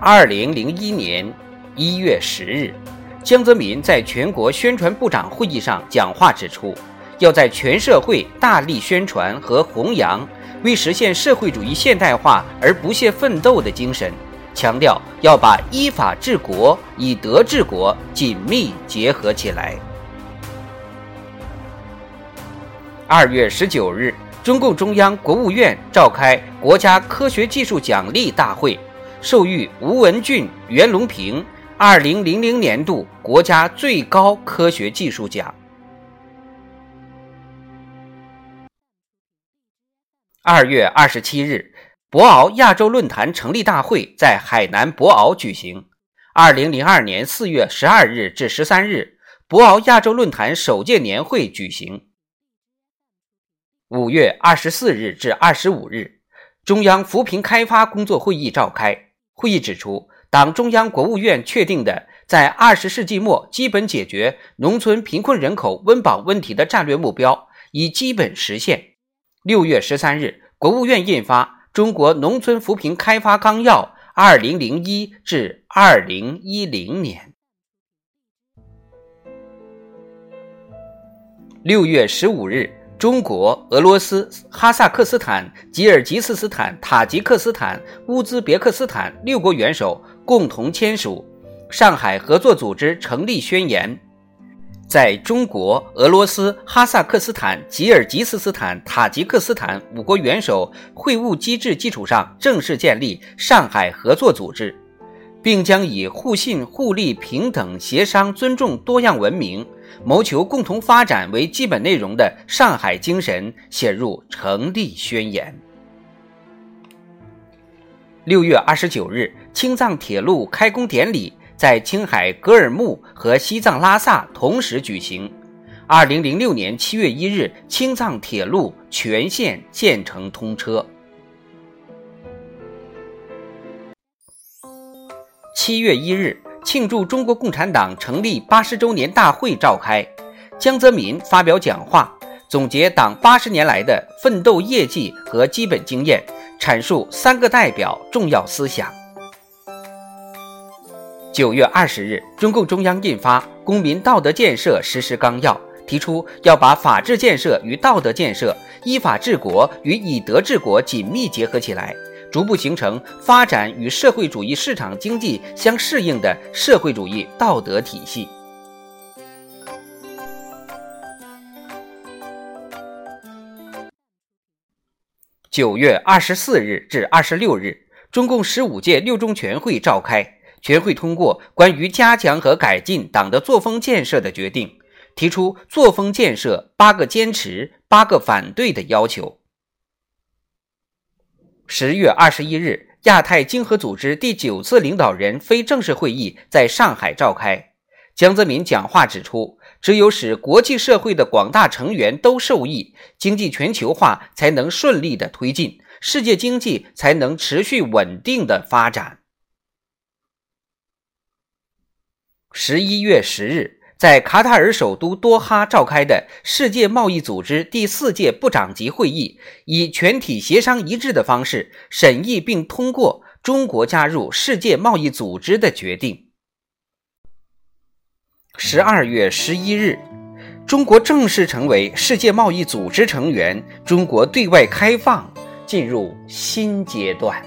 二零零一年一月十日，江泽民在全国宣传部长会议上讲话指出，要在全社会大力宣传和弘扬为实现社会主义现代化而不懈奋斗的精神，强调要把依法治国、以德治国紧密结合起来。二月十九日，中共中央、国务院召开国家科学技术奖励大会。授予吴文俊、袁隆平二零零零年度国家最高科学技术奖。二月二十七日，博鳌亚洲论坛成立大会在海南博鳌举行。二零零二年四月十二日至十三日，博鳌亚洲论坛首届年会举行。五月二十四日至二十五日，中央扶贫开发工作会议召开。会议指出，党中央、国务院确定的在二十世纪末基本解决农村贫困人口温饱问题的战略目标已基本实现。六月十三日，国务院印发《中国农村扶贫开发纲要（二零零一至二零一零年）》。六月十五日。中国、俄罗斯、哈萨克斯坦、吉尔吉斯斯坦、塔吉克斯坦、乌兹别克斯坦六国元首共同签署《上海合作组织成立宣言》，在中国、俄罗斯、哈萨克斯坦、吉尔吉斯斯坦、塔吉克斯坦五国元首会晤机制基础上，正式建立上海合作组织。并将以互信、互利、平等、协商、尊重多样文明，谋求共同发展为基本内容的上海精神写入成立宣言。六月二十九日，青藏铁路开工典礼在青海格尔木和西藏拉萨同时举行。二零零六年七月一日，青藏铁路全线建成通车。七月一日，庆祝中国共产党成立八十周年大会召开，江泽民发表讲话，总结党八十年来的奋斗业绩和基本经验，阐述“三个代表”重要思想。九月二十日，中共中央印发《公民道德建设实施纲要》，提出要把法治建设与道德建设、依法治国与以德治国紧密结合起来。逐步形成发展与社会主义市场经济相适应的社会主义道德体系。九月二十四日至二十六日，中共十五届六中全会召开，全会通过关于加强和改进党的作风建设的决定，提出作风建设八个坚持、八个反对的要求。十月二十一日，亚太经合组织第九次领导人非正式会议在上海召开。江泽民讲话指出，只有使国际社会的广大成员都受益，经济全球化才能顺利的推进，世界经济才能持续稳定的发展。十一月十日。在卡塔尔首都多哈召开的世界贸易组织第四届部长级会议，以全体协商一致的方式审议并通过中国加入世界贸易组织的决定。十二月十一日，中国正式成为世界贸易组织成员，中国对外开放进入新阶段。